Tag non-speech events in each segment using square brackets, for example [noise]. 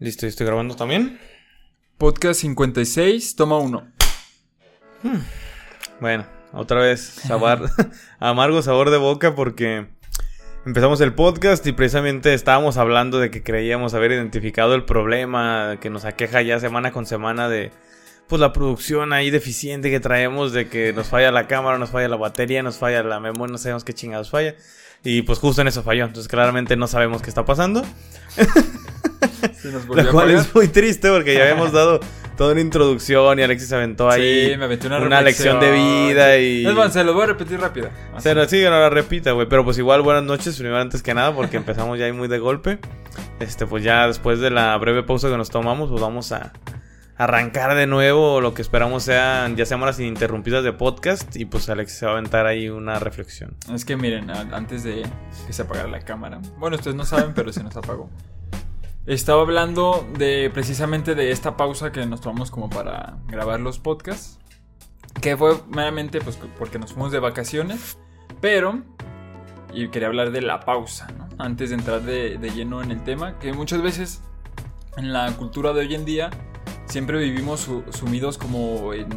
Listo, estoy grabando también. Podcast 56, toma uno. Bueno, otra vez, sabor, [laughs] amargo sabor de boca porque empezamos el podcast y precisamente estábamos hablando de que creíamos haber identificado el problema que nos aqueja ya semana con semana de pues la producción ahí deficiente que traemos de que nos falla la cámara, nos falla la batería, nos falla la memoria, no sabemos qué chingados falla. Y pues justo en eso falló. Entonces claramente no sabemos qué está pasando. [laughs] Se nos [laughs] volvió Lo cual es muy triste porque ya habíamos [laughs] dado toda una introducción y Alexis aventó ahí Sí, me aventé una, una lección de vida y... Es más, se lo voy a repetir rápido. Así. Pero sí, no la repita, güey. Pero pues igual, buenas noches, primero antes que nada, porque empezamos ya ahí muy de golpe. Este, pues ya después de la breve pausa que nos tomamos, pues vamos a arrancar de nuevo. Lo que esperamos sean ya semanas ininterrumpidas de podcast. Y pues Alexis se va a aventar ahí una reflexión. Es que miren, antes de que se apagara la cámara. Bueno, ustedes no saben, pero se nos apagó. Estaba hablando de precisamente de esta pausa que nos tomamos como para grabar los podcasts. Que fue meramente pues porque nos fuimos de vacaciones. Pero. Y quería hablar de la pausa, ¿no? Antes de entrar de, de lleno en el tema. Que muchas veces en la cultura de hoy en día siempre vivimos su- sumidos como en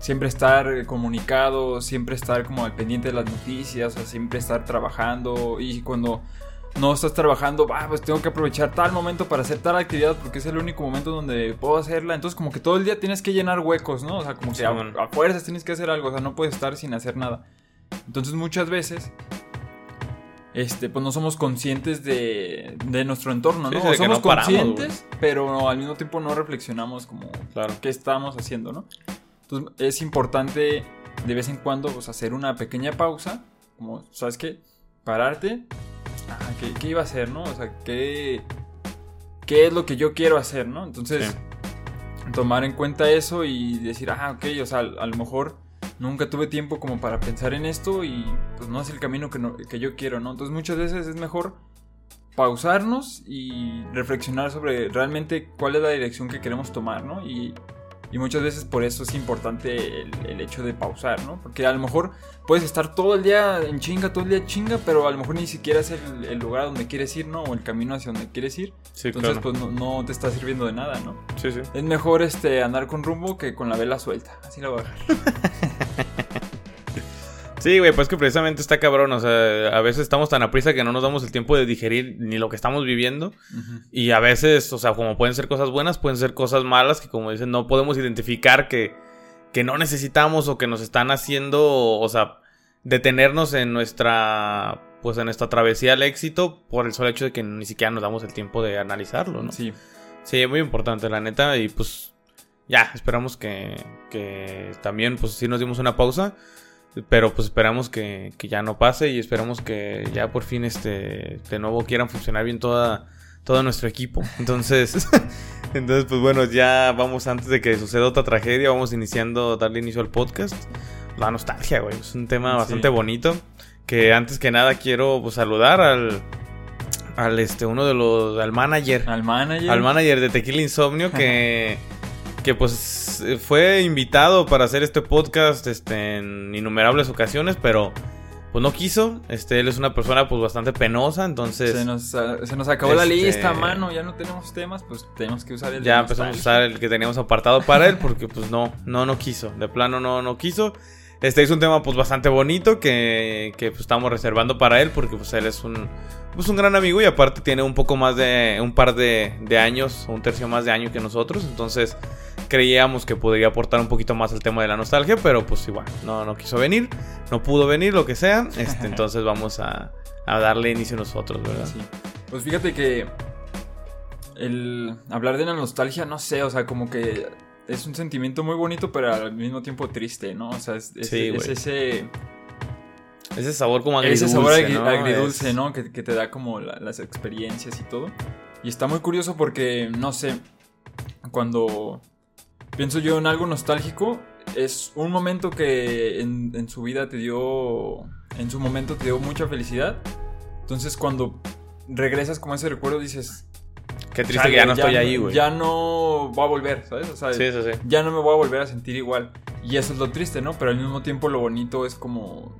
siempre estar comunicados, siempre estar como al pendiente de las noticias, o siempre estar trabajando y cuando no estás trabajando, ah, pues tengo que aprovechar tal momento para hacer tal actividad porque es el único momento donde puedo hacerla. Entonces como que todo el día tienes que llenar huecos, ¿no? O sea, como que a, fuerzas tienes que hacer algo, o sea, no puedes estar sin hacer nada. Entonces muchas veces este, pues no somos conscientes de, de nuestro entorno, ¿no? sí, O somos no paramos, conscientes, pero al mismo tiempo no reflexionamos como Claro. qué estamos haciendo, ¿no? Entonces es importante de vez en cuando pues, hacer una pequeña pausa, como, ¿sabes qué? Pararte. Ah, ¿qué, qué iba a hacer, no? O sea, ¿qué, ¿qué es lo que yo quiero hacer, no? Entonces, Sí. tomar en cuenta eso y decir, ah, ok, o sea, a lo mejor nunca tuve tiempo como para pensar en esto y pues no es el camino que, no- que yo quiero, ¿no? Entonces muchas veces es mejor pausarnos y reflexionar sobre realmente cuál es la dirección que queremos tomar, ¿no? Y, y muchas veces por eso es importante el, el hecho de pausar, ¿no? Porque a lo mejor puedes estar todo el día en chinga, todo el día chinga, pero a lo mejor ni siquiera es el, el lugar a donde quieres ir, ¿no? O el camino hacia donde quieres ir. Sí, Entonces, claro. pues no, no te está sirviendo de nada, ¿no? Sí, sí. Es mejor este andar con rumbo que con la vela suelta. Así la voy a dejar. [laughs] Sí, güey, pues que precisamente está cabrón. O sea, a veces estamos tan a prisa que no nos damos el tiempo de digerir ni lo que estamos viviendo. Y a veces, o sea, como pueden ser cosas buenas, pueden ser cosas malas que, como dicen, no podemos identificar que, que no necesitamos o que nos están haciendo, o sea, detenernos en nuestra, pues en nuestra travesía al éxito por el solo hecho de que ni siquiera nos damos el tiempo de analizarlo, ¿no? Sí. Sí, muy importante, la neta. Y pues ya, esperamos que, que también, pues sí nos dimos una pausa. Pero pues esperamos que, que ya no pase y esperamos que ya por fin este de nuevo quieran funcionar bien toda, todo nuestro equipo. [laughs] Entonces, [laughs] entonces pues bueno, ya vamos antes de que suceda otra tragedia, vamos iniciando, darle inicio al podcast. La nostalgia, güey, es un tema Sí. bastante bonito. Que antes que nada quiero pues, saludar al, al este, uno de los, al manager Al manager. al manager de Tequila Insomnio que, [laughs] que pues fue invitado para hacer este podcast este, en innumerables ocasiones, pero pues no quiso. Este, él es una persona pues bastante penosa, entonces Se nos, ah, se nos acabó la Este- lista, mano. Ya no tenemos temas, pues tenemos que usar el. de ya empezamos a usar el que teníamos apartado para él porque pues no, no, no quiso. De plano no, no quiso. Este es un tema pues bastante bonito que, que pues, estamos reservando para él porque pues él es un, pues, un gran amigo y aparte tiene un poco más de, un par de, de años, un tercio más de año que nosotros, entonces creíamos que podría aportar un poquito más al tema de la nostalgia, pero pues igual, no, no quiso venir, no pudo venir, lo que sea, este, [laughs] entonces vamos a, a darle inicio nosotros, ¿verdad? Sí. Pues fíjate que. El hablar de la nostalgia, no sé, o sea, como que es un sentimiento muy bonito, pero al mismo tiempo triste, ¿no? O sea, es, es- Sí, es güey. ese. Ese sabor como agridulce, ese sabor agri- ¿no? agridulce, ¿no? Que, que te da como la- las experiencias y todo. Y está muy curioso porque, no sé, cuando pienso yo en algo nostálgico, es un momento que en, en su vida te dio, en su momento te dio mucha felicidad. Entonces cuando regresas con ese recuerdo dices... Qué triste "Chale, que ya no estoy ahí, güey. Ya no voy a volver, ¿sabes? O sea, Sí, sí, sí. ya no me voy a volver a sentir igual. Y eso es lo triste, ¿no? Pero al mismo tiempo lo bonito es como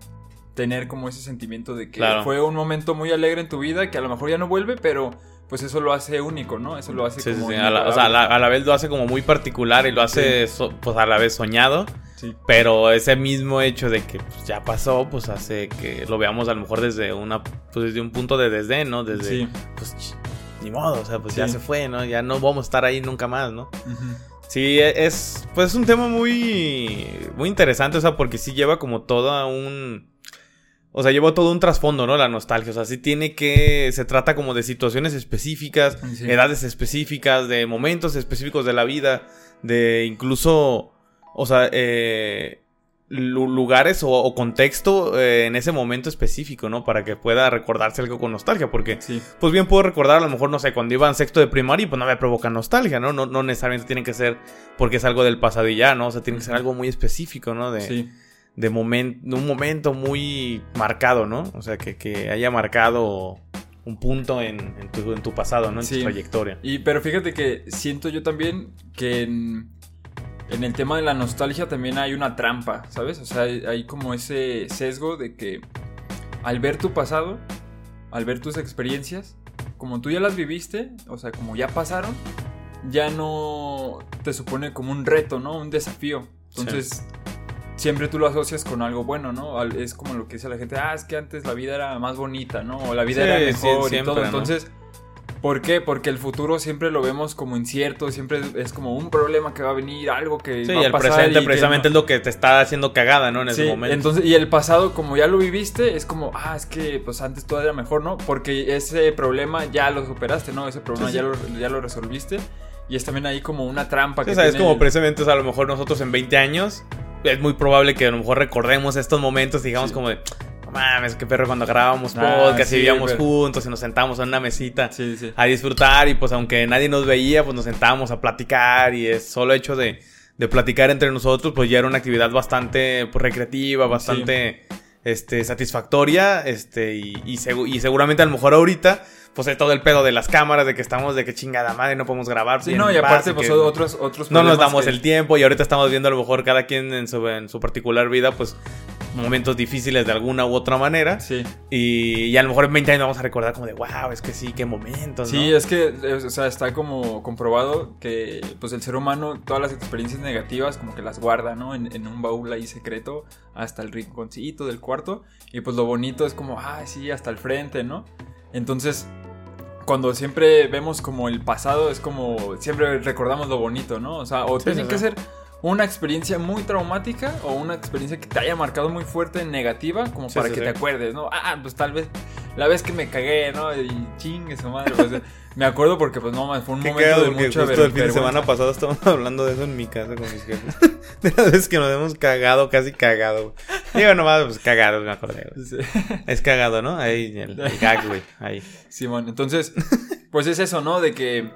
tener como ese sentimiento de que Claro. fue un momento muy alegre en tu vida que a lo mejor ya no vuelve, pero pues eso lo hace único, ¿no? Eso lo hace Sí, sí, como sí. A la, o sea, a la, a la vez lo hace como muy particular y lo hace so- pues a la vez soñado. Sí. Pero ese mismo hecho de que pues, ya pasó, pues hace que lo veamos a lo mejor desde una pues, desde un punto de desdén, ¿no? Desde Sí. pues ni modo, o sea, pues ya se fue, ¿no? Ya no vamos a estar ahí nunca más, ¿no? Sí, e- es pues es un tema muy muy interesante, o sea, porque sí lleva como todo un o sea, lleva todo un trasfondo, ¿no? La nostalgia, o sea, sí tiene que se trata como de situaciones específicas, Sí. edades específicas, de momentos específicos de la vida, de incluso, o sea, eh, lu- lugares o, o contexto eh, en ese momento específico, ¿no? Para que pueda recordarse algo con nostalgia, porque Sí. pues bien puedo recordar a lo mejor, no sé, cuando iba en sexto de primaria pues no me provoca nostalgia, ¿no? No, no necesariamente tiene que ser porque es algo del pasado y ya, ¿no? O sea, tiene que ser algo muy específico, ¿no? De, Sí. De, momen- de un momento muy marcado, ¿no? O sea, que, que haya marcado un punto en, en tu, en tu pasado, ¿no? En Sí. tu trayectoria. Y pero fíjate que siento yo también que en, en el tema de la nostalgia también hay una trampa, ¿sabes? O sea, hay, hay como ese sesgo de que al ver tu pasado, al ver tus experiencias, como tú ya las viviste, o sea, como ya pasaron, ya no te supone como un reto, ¿no? Un desafío. Entonces, siempre tú lo asocias con algo bueno, ¿no? Es como lo que dice la gente, ah, es que antes la vida era más bonita, ¿no? O la vida Sí, era sí, mejor y siempre, todo. ¿no? Entonces, ¿por qué? Porque el futuro siempre lo vemos como incierto, siempre es- como un problema que va a venir, algo que Sí, va y a el pasar. y presente precisamente es lo que te está haciendo cagada, ¿no? En ese Sí, momento. entonces, y el pasado, como ya lo viviste, es como, ah, es que pues antes todo era mejor, ¿no? Porque ese problema ya lo superaste, ¿no? Ese problema Sí, sí. Ya, lo, ya lo resolviste. Y es también ahí como una trampa Sí, que o sea, es como el- precisamente, o sea, a lo mejor nosotros en 20 años, es muy probable que a lo mejor recordemos estos momentos y digamos Sí. como de, mames, qué perro cuando grabábamos Ah, podcast sí, y vivíamos pero- juntos y nos sentábamos en una mesita Sí, sí. a disfrutar y pues aunque nadie nos veía, pues nos sentábamos a platicar y es solo hecho de, de platicar entre nosotros, pues ya era una actividad bastante pues, recreativa, bastante este, satisfactoria, este, y, y, segu- y seguramente a lo mejor ahorita, pues es todo el pedo de las cámaras, de que estamos de que chingada madre, no podemos grabar. Sí, no, y aparte, pues que otros, otros no nos damos que- el tiempo y ahorita estamos viendo a lo mejor cada quien en su, en su particular vida, pues momentos difíciles de alguna u otra manera. Sí, Y, y a lo mejor en 20 años vamos a recordar como de, wow, es que sí, qué momentos, ¿no? sí, es que, eh, o sea, está como comprobado que, pues, el ser humano, todas las experiencias negativas, como que las guarda, ¿no? En, en un baúl ahí secreto, hasta el rinconcito del cuarto, y pues lo bonito es como, ah, sí, hasta el frente, ¿no? Entonces, cuando siempre vemos como el pasado, es como, siempre recordamos lo bonito, ¿no? O sea, o Sí, tiene sí, que sí. ser una experiencia muy traumática o una experiencia que te haya marcado muy fuerte negativa como Sí, para sí, que sí. te acuerdes, ¿no? Ah, pues tal vez la vez que me cagué, ¿no? Y chingue su madre, pues, [laughs] me acuerdo porque pues no, fue un momento de mucha justo ver- el fin de semana pasado estábamos [laughs] hablando de eso en mi casa con mis jefes. [laughs] De las veces que nos hemos cagado, casi cagado. güey. Digo nomás, pues cagado, me acordé. Es cagado, ¿no? Ahí, el, el gag, güey. Ahí. Simón, entonces, pues es eso, ¿no? De que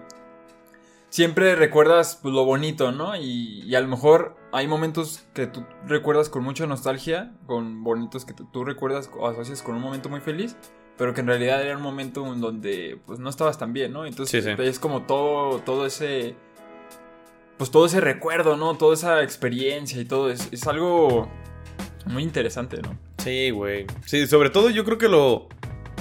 siempre recuerdas pues, lo bonito, ¿no? Y, y a lo mejor hay momentos que tú recuerdas con mucha nostalgia, con bonitos que tú, recuerdas o asocias con un momento muy feliz, pero que en realidad era un momento en donde pues no estabas tan bien, ¿no? Entonces Sí, sí. es como todo, todo ese... Pues todo ese recuerdo, ¿no? Toda esa experiencia y todo. Es, es algo muy interesante, ¿no? Sí, güey. Sí, sobre todo yo creo que lo.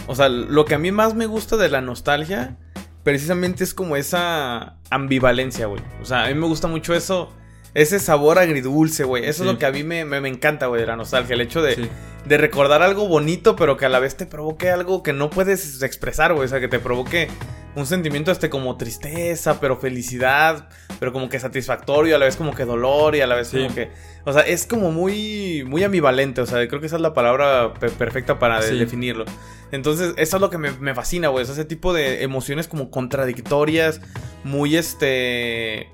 O sea, lo que a mí más me gusta de la nostalgia, precisamente es como esa ambivalencia, güey. O sea, a mí me gusta mucho eso. Ese sabor agridulce, güey. Eso Sí. es lo que a mí me, me, me encanta, güey, de la nostalgia. El hecho de, Sí. De recordar algo bonito, pero que a la vez te provoque algo que no puedes expresar, güey. O sea, que te provoque un sentimiento este como tristeza, pero felicidad, pero como que satisfactorio, a la vez como que dolor y a la vez Sí. como que... O sea, es como muy, muy ambivalente, o sea, creo que esa es la palabra pe- perfecta para Sí. definirlo. Entonces, eso es lo que me, me fascina, güey, es ese tipo de emociones como contradictorias, muy este...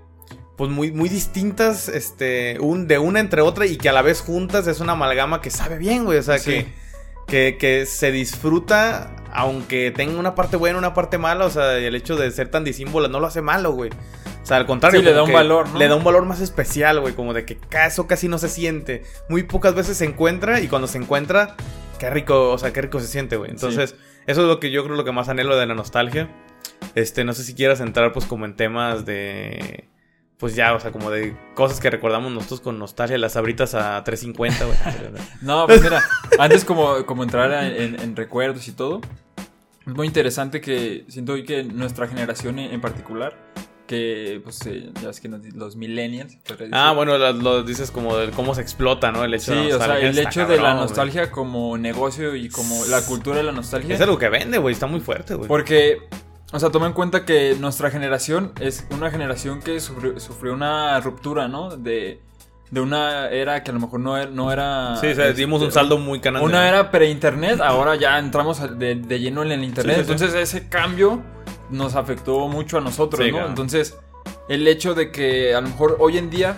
Pues muy, muy distintas, este, un, de una entre otra y que a la vez juntas es una amalgama que sabe bien, güey. O sea, Sí. que, que, que se disfruta, aunque tenga una parte buena, una parte mala. O sea, el hecho de ser tan disímbola no lo hace malo, güey. O sea, al contrario. Sí, le da un valor, ¿no? Le da un valor más especial, güey. Como de que eso casi no se siente. Muy pocas veces se encuentra y cuando se encuentra, qué rico, o sea, qué rico se siente, güey. Entonces, eso es lo que yo creo lo que más anhelo de la nostalgia. Este, no sé si quieras entrar, pues, como en temas de. Pues ya, o sea, como de cosas que recordamos nosotros con nostalgia, las abritas a 350, güey. [laughs] No, pues mira, antes como, como entrar en, en recuerdos y todo, Es muy interesante que siento hoy que nuestra generación en particular, que pues eh, ya ves que nos- los millennials. Ah, bueno, lo, lo dices como de cómo se explota, ¿no? El hecho Sí, de la o sea, nostalgia el hecho de la cabrón, güey. nostalgia como negocio y como la cultura de la nostalgia. Es algo que vende, güey. Está muy fuerte, güey. Porque, o sea, toma en cuenta que nuestra generación es una generación que sufrió, sufrió una ruptura, ¿no? De, de una era que a lo mejor no era... No era Sí, o sea, dimos un este, saldo muy canal. Una era pre-internet, ahora ya entramos de, de lleno en el internet. Sí, sí, sí. Entonces ese cambio nos afectó mucho a nosotros, ¿no? claro. Entonces el hecho de que a lo mejor hoy en día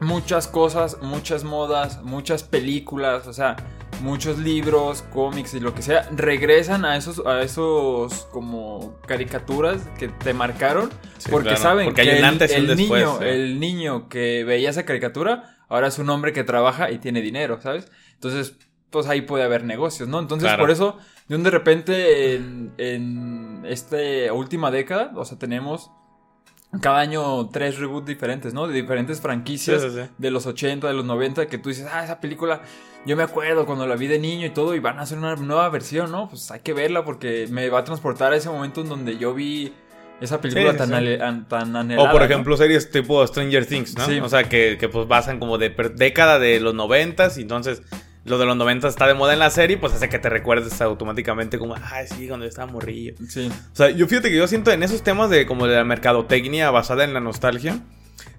muchas cosas, muchas modas, muchas películas, o sea, muchos libros, cómics y lo que sea, regresan a esos, a esos como caricaturas que te marcaron. Sí, porque claro, saben porque hay que el, antes y un el después, niño, el niño que veía esa caricatura, ahora es un hombre que trabaja y tiene dinero, ¿sabes? Entonces, pues ahí puede haber negocios, ¿no? Entonces, Claro. por eso, de un de repente, en, en esta última década, o sea, tenemos cada año tres reboots diferentes, ¿no? De diferentes franquicias Sí, sí, sí. de los 80, de los 90, que tú dices, ah, esa película, yo me acuerdo cuando la vi de niño y todo, y van a hacer una nueva versión, ¿no? Pues hay que verla porque me va a transportar a ese momento en donde yo vi esa película tan, an- tan anhelada. O por ¿no? ejemplo, series tipo Stranger Things, ¿no? Sí. O sea, que, que pues basan como de década de los noventas y entonces lo de los noventas está de moda en la serie, pues hace que te recuerdes automáticamente como, ay, sí, cuando yo estaba morrillo. Sí, O sea, yo fíjate que yo siento en esos temas de como de la mercadotecnia basada en la nostalgia,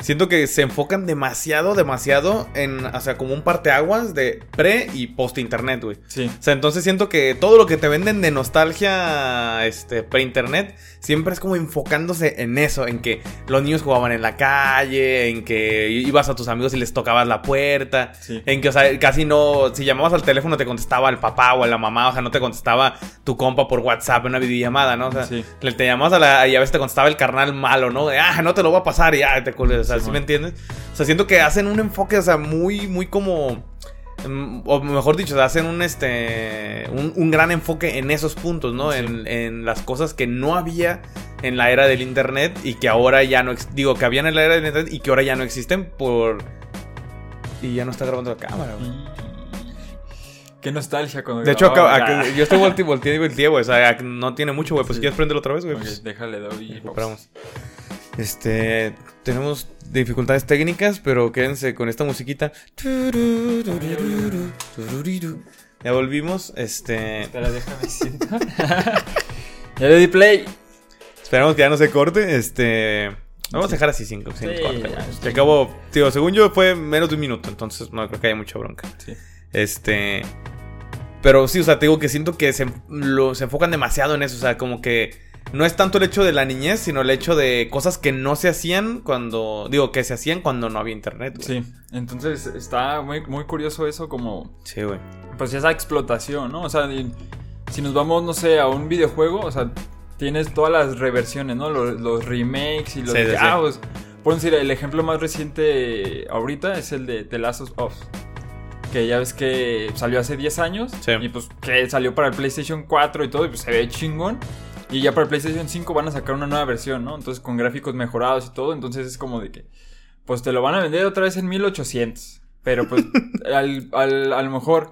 siento que se enfocan demasiado, demasiado en, o sea, como un parteaguas de pre y post internet, güey. sí. O sea, entonces siento que todo lo que te venden de nostalgia este, pre-internet siempre es como enfocándose en eso, en que los niños jugaban en la calle, en que ibas a tus amigos y les tocabas la puerta, Sí. en que, o sea, casi no, si llamabas al teléfono te contestaba el papá o la mamá, o sea, no te contestaba tu compa por WhatsApp en una videollamada, ¿no? O sea, Sí. le te llamabas a la, y a veces te contestaba el carnal malo, ¿no? De, ah, no te lo voy a pasar y ya te cules, o sea, Sí, ¿sí man. me entiendes? O sea, siento que hacen un enfoque, o sea, muy, muy como... mm, O mejor dicho, hacen un este. Un, un gran enfoque en esos puntos, ¿no? Sí. En, en las cosas que no había en la era del internet y que ahora ya no. Digo, que habían en la era del internet y que ahora ya no existen por. Y ya no está grabando la cámara, güey. Qué nostalgia cuando De hecho, grababa. acá- acá- yo estoy volteando volteé y volteé, güey. O sea, no tiene mucho, güey. Pues Sí. si quieres prenderlo otra vez, güey. Pues, déjale, doy. y recuperamos. Este. Tenemos dificultades técnicas, pero quédense con esta musiquita. Ya volvimos. Este. Espera, déjame ya le di play. Esperamos que ya no se corte. Este. Vamos a dejar así sin, sin Sí, corte. Se acabó. Tío, según yo fue menos de un minuto. Entonces no creo que haya mucha bronca. Este. Pero sí, o sea, te digo que siento que se, lo- se enfocan demasiado en eso. O sea, como que no es tanto el hecho de la niñez, sino el hecho de cosas que no se hacían cuando. Digo, que se hacían cuando no había internet. güey. Sí, entonces está muy, muy curioso eso como Sí, güey. pues esa explotación, ¿no? O sea, si nos vamos, no sé, a un videojuego, o sea, tienes todas las reversiones, ¿no? Los, los remakes y los... Sí, sí, sí. ah, pues, por decir, el ejemplo más reciente ahorita es el de The Last of Us. Que ya ves que salió hace 10 años. Sí. Y pues que salió para el PlayStation 4 y todo, y pues se ve chingón. Y ya para el PlayStation 5 van a sacar una nueva versión, ¿no? Entonces con gráficos mejorados y todo. Entonces es como de que, pues te lo van a vender otra vez en 1800. Pero pues [laughs] al, al- a lo mejor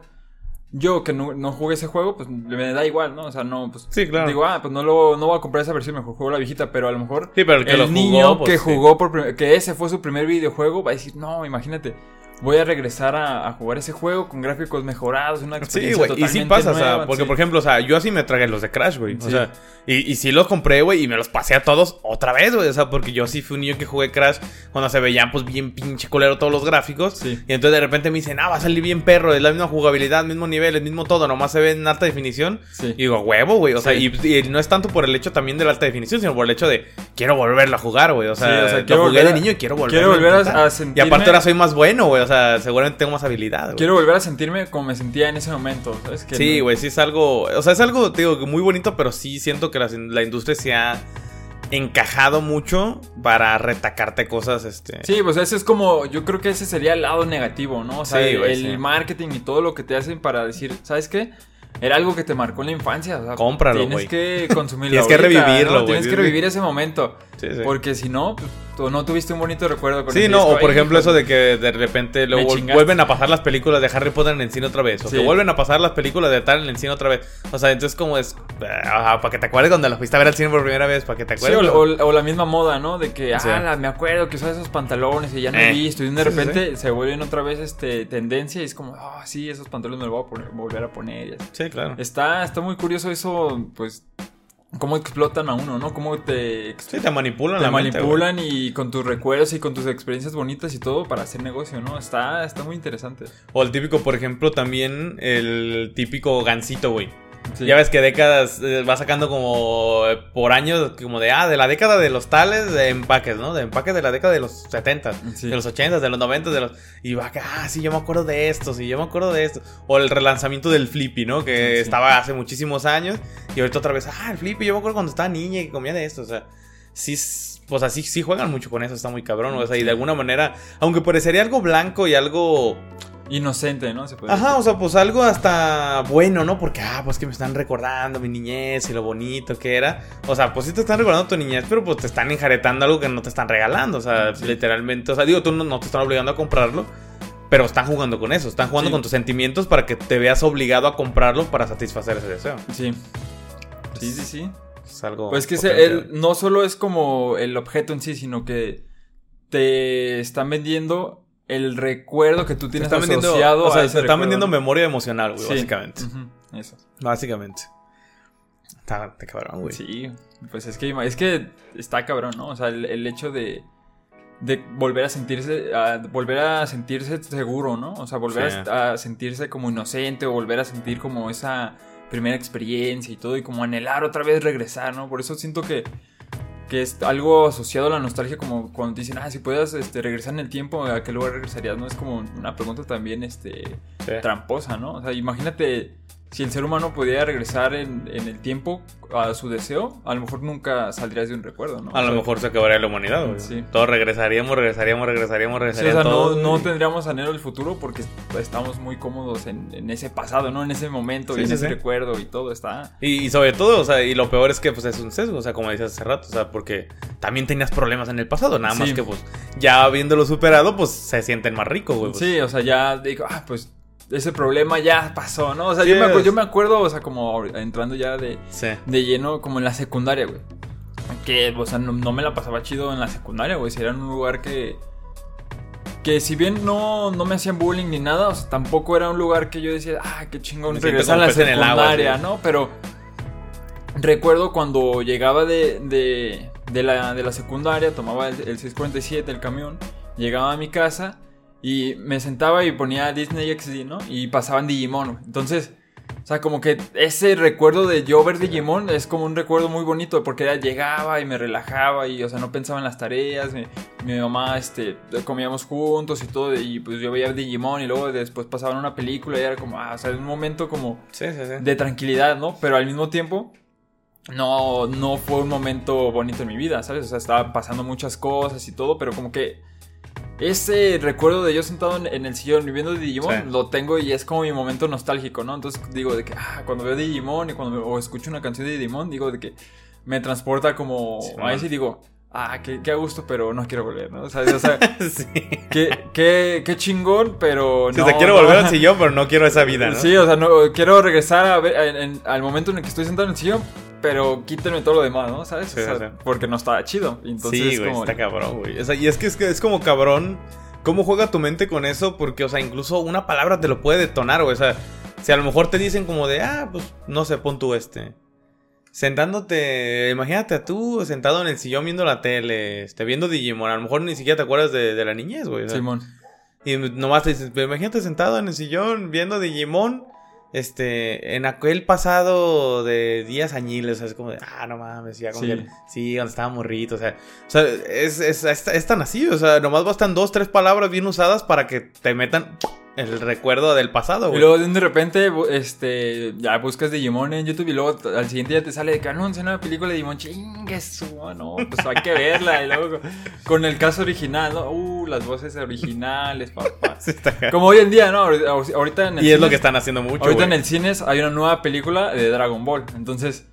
yo que no, no jugué ese juego, pues me da igual, ¿no? O sea, no, pues Sí, claro. digo, ah, pues no, lo, no voy a comprar esa versión, mejor juego la viejita. Pero a lo mejor Sí, pero el que el lo jugó, niño pues, que sí. jugó por que ese fue su primer videojuego va a decir, no, imagínate. Voy a regresar a, a jugar ese juego con gráficos mejorados, una Sí, experiencia güey, y sí pasa, o sea, nueva, porque sí. por ejemplo, o sea, yo así me tragué los de Crash, güey, o Sí. sea, y, y sí los compré, güey, y me los pasé a todos otra vez, güey, o sea, porque yo sí fui un niño que jugué Crash cuando se veían, pues, bien pinche colero todos los gráficos, Sí. y entonces de repente me dicen, ah, va a salir bien perro, es la misma jugabilidad, mismo nivel, el mismo todo, nomás se ve en alta definición, Sí. y digo, huevo, güey, o sea, Sí. y, y no es tanto por el hecho también de la alta definición, sino por el hecho de, quiero volverlo a jugar, güey, o sea, Sí, o sea, lo quiero jugué de niño y quiero volver quiero volver a- a Y aparte ahora soy más bueno, güey, sea, seguramente tengo más habilidad. Quiero volver a sentirme como me sentía en ese momento, ¿sabes? Que Sí, no- güey, sí es algo. O sea, es algo, te digo, muy bonito, pero sí siento que la, la industria se ha encajado mucho para retacarte cosas, este. Sí, pues ese es como, yo creo que ese sería el lado negativo, ¿no? O sea, Sí, el, el sí. marketing y todo lo que te hacen para decir, ¿sabes qué? Era algo que te marcó en la infancia. o sea, Cómpralo, Tienes güey. que [laughs] consumirlo. Tienes que revivirlo. Tienes que revivir ese momento. Sí, sí. Porque si no, pues, tú no tuviste un bonito recuerdo con Sí, no, disco o por ejemplo pues, eso de que de repente chingaste. vuelven a pasar las películas de Harry Potter en el cine otra vez, o Sí. que vuelven a pasar las películas de tal en el cine otra vez. O sea, entonces como es, ah, para que te acuerdes cuando la fuiste a ver al cine por primera vez, para que te Sí, acuerdes. o, o- o la misma moda, ¿no? De que, ah, la- me acuerdo que usaba esos pantalones y ya no Eh. he visto. Y de repente se vuelven otra vez este, tendencia y es como, ah, sí, esos pantalones me los voy a poner- volver a poner. Sí, claro. Está, está muy curioso eso, pues, cómo explotan a uno, ¿no? Cómo te, Sí, te manipulan te la mente, güey. manipulan y con tus recuerdos y con tus experiencias bonitas y todo para hacer negocio, ¿no? Está, está muy interesante. O el típico, por ejemplo, también el típico gancito, güey. Sí. Ya ves que décadas eh, va sacando como eh, por años, como de, ah, de la década de los tales de empaques, ¿no? De empaques de la década de los 70, Sí. de los 80, de los 90, de los... Y va que, ah, sí, yo me acuerdo de esto, sí, yo me acuerdo de esto. O el relanzamiento del Flippy, ¿no? Que Sí. estaba hace muchísimos años. Y ahorita otra vez, ah, el Flippy, yo me acuerdo cuando estaba niña y que comía de esto, o sea... Sí, pues así sí juegan mucho con eso, está muy cabrón, o sea, y de alguna manera, aunque parecería algo blanco y algo Inocente, ¿no? Se puede Ajá, o sea, pues algo hasta bueno, ¿no? Porque, ah, pues que me están recordando mi niñez y lo bonito que era. O sea, pues sí te están recordando tu niñez, pero pues te están enjaretando algo que no te están regalando. O sea, Sí. literalmente, o sea, digo, tú no, no te están obligando a comprarlo, pero están jugando con eso. Están jugando Sí. con tus sentimientos para que te veas obligado a comprarlo para satisfacer ese deseo. Sí. Sí, sí, sí. Es algo. Pues que no solo es como el objeto en sí, sino que te están vendiendo el recuerdo que tú tienes asociado o sea, a ese te están recuerdo, vendiendo ¿no? memoria emocional, güey, Sí. básicamente. Eso. Básicamente. Está, está cabrón, güey. Sí, pues es que, es que está cabrón, ¿no? O sea, el, el hecho de, de volver a sentirse, a volver a sentirse seguro, ¿no? O sea, volver Sí. a, a sentirse como inocente o volver a sentir como esa primera experiencia y todo y como anhelar otra vez regresar, ¿no? Por eso siento que, que es algo asociado a la nostalgia como cuando te dicen, ah, si puedas este, regresar en el tiempo, ¿a qué lugar regresarías? No es como una pregunta también, este, Sí. tramposa, ¿no? O sea, imagínate si el ser humano pudiera regresar en, en el tiempo a su deseo, a lo mejor nunca saldrías de un recuerdo, ¿no? A O lo mejor se acabaría la humanidad, güey. Sí. Todos regresaríamos, regresaríamos, regresaríamos, sí, o regresaríamos. sea, no, todos, no tendríamos anhelo del futuro porque estamos muy cómodos en, en ese pasado, ¿no? En ese momento Sí, y en sí, ese sí. recuerdo y todo está... Y, y sobre todo, o sea, y lo peor es que pues es un sesgo, o sea, como decías hace rato, o sea, porque también tenías problemas en el pasado, nada más Sí. que pues ya habiéndolo superado, pues se sienten más ricos, güey. pues. Sí, o sea, ya digo, ah, pues ese problema ya pasó, ¿no? O sea, Sí, yo, me acuerdo, yo me acuerdo, o sea, como entrando ya de, Sí. de lleno como en la secundaria, güey. Que, o sea, no, no me la pasaba chido en la secundaria, güey. Si era un lugar que. Que si bien no, no me hacían bullying ni nada, o sea, tampoco era un lugar que yo decía, ah, qué chingón Me regresar a la agua, secundaria, sí. ¿no? Pero recuerdo cuando llegaba de, de, de la, de la secundaria, tomaba el, el 647, el camión, llegaba a mi casa y me sentaba y ponía Disney XD, ¿no? Y pasaban Digimon, güey. Entonces, o sea, como que ese recuerdo de yo ver Digimon es como un recuerdo muy bonito porque ya llegaba y me relajaba y, o sea, no pensaba en las tareas. Mi, mi mamá, este, comíamos juntos y todo y pues yo veía Digimon y luego después pasaban una película y era como, ah, o sea, un momento como Sí, sí, sí. de tranquilidad, ¿no? Pero al mismo tiempo no, no fue un momento bonito en mi vida, ¿sabes? O sea, estaba pasando muchas cosas y todo, pero como que ese recuerdo de yo sentado en, en el sillón viviendo Digimon Sí. lo tengo y es como mi momento nostálgico, ¿no? Entonces digo de que, ah, cuando veo Digimon y cuando o escucho una canción de Digimon, digo de que me transporta como Sí, a ese y digo, ah, qué, qué a gusto, pero no quiero volver, ¿no? O sea, o sea [laughs] sí. qué, qué, qué chingón, pero no. o sea, quiero no. volver al sillón, pero no quiero esa vida, ¿no? Sí, o sea, no, quiero regresar a ver, en- en- al momento en el que estoy sentado en el sillón, pero quítenme todo lo demás, ¿no? ¿Sabes? Sí, O sea, sí, sí. Porque no estaba chido. Entonces, sí, güey, como... está cabrón, güey. O sea, y es que, es que es como cabrón cómo juega tu mente con eso, porque, o sea, incluso una palabra te lo puede detonar, güey. O sea, si a lo mejor te dicen como de, ah, pues, no sé, pon tú este. Sentándote, imagínate a tú sentado en el sillón viendo la tele, este, viendo Digimon, a lo mejor ni siquiera te acuerdas de, de la niñez, güey. o sea, Simón. y nomás te dices, pero imagínate sentado en el sillón viendo Digimon, este, en aquel pasado de días añiles, o sea, es como de, ah, no mames, ya como Sí. que, sí, donde estaba morrito, o sea, o sea, es, es, es, es tan así, o sea, nomás bastan dos, tres palabras bien usadas para que te metan el recuerdo del pasado, Y güey. luego de repente, este, ya buscas Digimon en YouTube y luego al siguiente día te sale de que anuncia una película de Digimon. Chingue su, no, pues hay que verla. Y luego con- el caso original, ¿no? Uh, las voces originales, papá. [laughs] Sí. Como hoy en día, ¿no? Ahorita- en el y es lo que están haciendo mucho, Ahorita en el cines hay una nueva película de Dragon Ball. Entonces,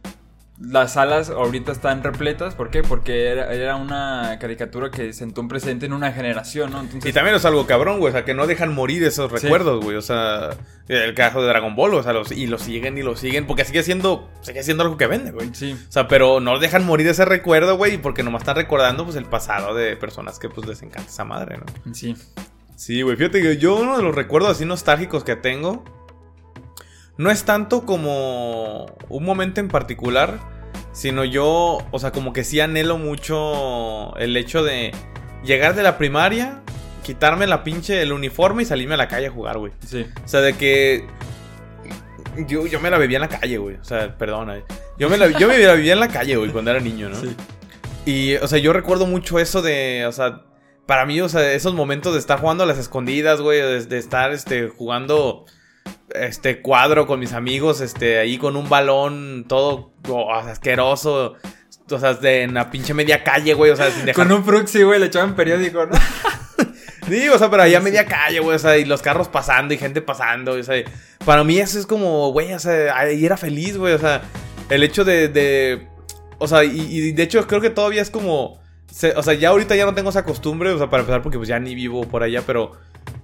las salas ahorita están repletas. ¿Por qué? Porque era, era una caricatura que sentó un precedente en una generación, ¿no? Entonces, Y también es algo cabrón, güey. O sea, que no dejan morir esos Sí. recuerdos, güey. O sea, el caso de Dragon Ball, o sea, los, y lo siguen y lo siguen. Porque sigue siendo, sigue siendo algo que vende, güey. sí. O sea, pero no dejan morir ese recuerdo, güey. Porque nomás están recordando, pues, el pasado de personas que, pues, les encanta esa madre, ¿no? Sí. Sí, güey. Fíjate que yo uno de los recuerdos así nostálgicos que tengo. No es tanto como un momento en particular. Sino yo, o sea, como que sí anhelo mucho el hecho de llegar de la primaria, quitarme la pinche el uniforme y salirme a la calle a jugar, güey. Sí. O sea, de que yo, yo me la bebía en la calle, güey. O sea, perdona. eh. Yo me la, yo me la vivía en la calle, güey, cuando era niño, ¿no? Sí. Y, o sea, yo recuerdo mucho eso de, o sea, para mí, o sea, esos momentos de estar jugando a las escondidas, güey, de, de estar, este, jugando, este, cuadro con mis amigos, este, ahí con un balón todo oh, asqueroso, o sea, de, en la pinche media calle, güey, o sea, sin dejar... Con un fruxi, güey, le echaban periódico, ¿no? [laughs] Sí, o sea, pero allá media calle, güey, o sea, y los carros pasando y gente pasando, o sea, para mí eso es como, güey, o sea, ahí era feliz, güey, o sea, el hecho de, de o sea, y, y de hecho creo que todavía es como, se- o sea, ya ahorita ya no tengo esa costumbre, o sea, para empezar porque pues ya ni vivo por allá, pero,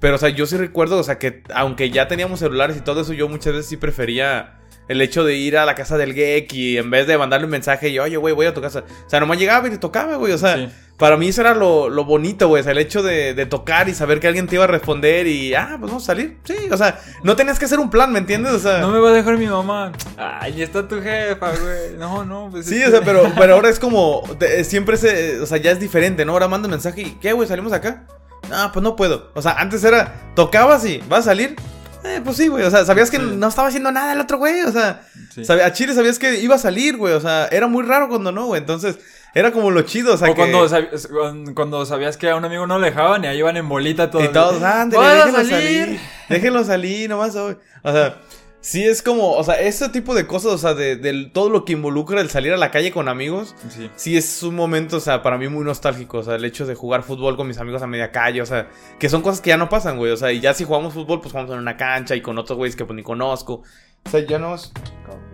pero, o sea, yo sí recuerdo, o sea, que aunque ya teníamos celulares y todo eso, yo muchas veces sí prefería el hecho de ir a la casa del geek y en vez de mandarle un mensaje y, oye, güey, voy a tu casa, o sea, nomás llegaba y te tocaba, güey, o sea, Sí. para mí eso era lo, lo bonito, güey. O sea, el hecho de, de tocar y saber que alguien te iba a responder y, ah, pues vamos a salir. Sí, o sea, no tenías que hacer un plan, ¿me entiendes? O sea, No me va a dejar mi mamá. Ay, está tu jefa, güey. No, no, pues. sí, o sea, pero, pero [laughs] ahora es como, te- siempre se, o sea, ya es diferente, ¿no? Ahora manda un mensaje y, ¿qué, güey? ¿Salimos acá? No, pues no puedo. O sea, antes era, tocabas y, ¿vas a salir? Eh, pues sí, güey. O sea, sabías que Sí. no estaba haciendo nada el otro güey. O sea, Sí. a Chile sabías que iba a salir, güey. O sea, era muy raro cuando no, güey. Entonces, era como lo chido, o sea, o que... cuando, sab- cuando- sabías que a un amigo no le dejaban y ahí iban en bolita todos. Y todos, ándale, ¡Van a déjenlo salir! salir. Déjenlo salir, nomás. O sea, sí es como, o sea, ese tipo de cosas, o sea, de, de todo lo que involucra el salir a la calle con amigos, Sí. sí es un momento, o sea, para mí muy nostálgico. O sea, el hecho de jugar fútbol con mis amigos a media calle, o sea, que son cosas que ya no pasan, güey. O sea, y ya si jugamos fútbol, pues jugamos en una cancha y con otros güeyes que pues ni conozco. O sea, ya no es.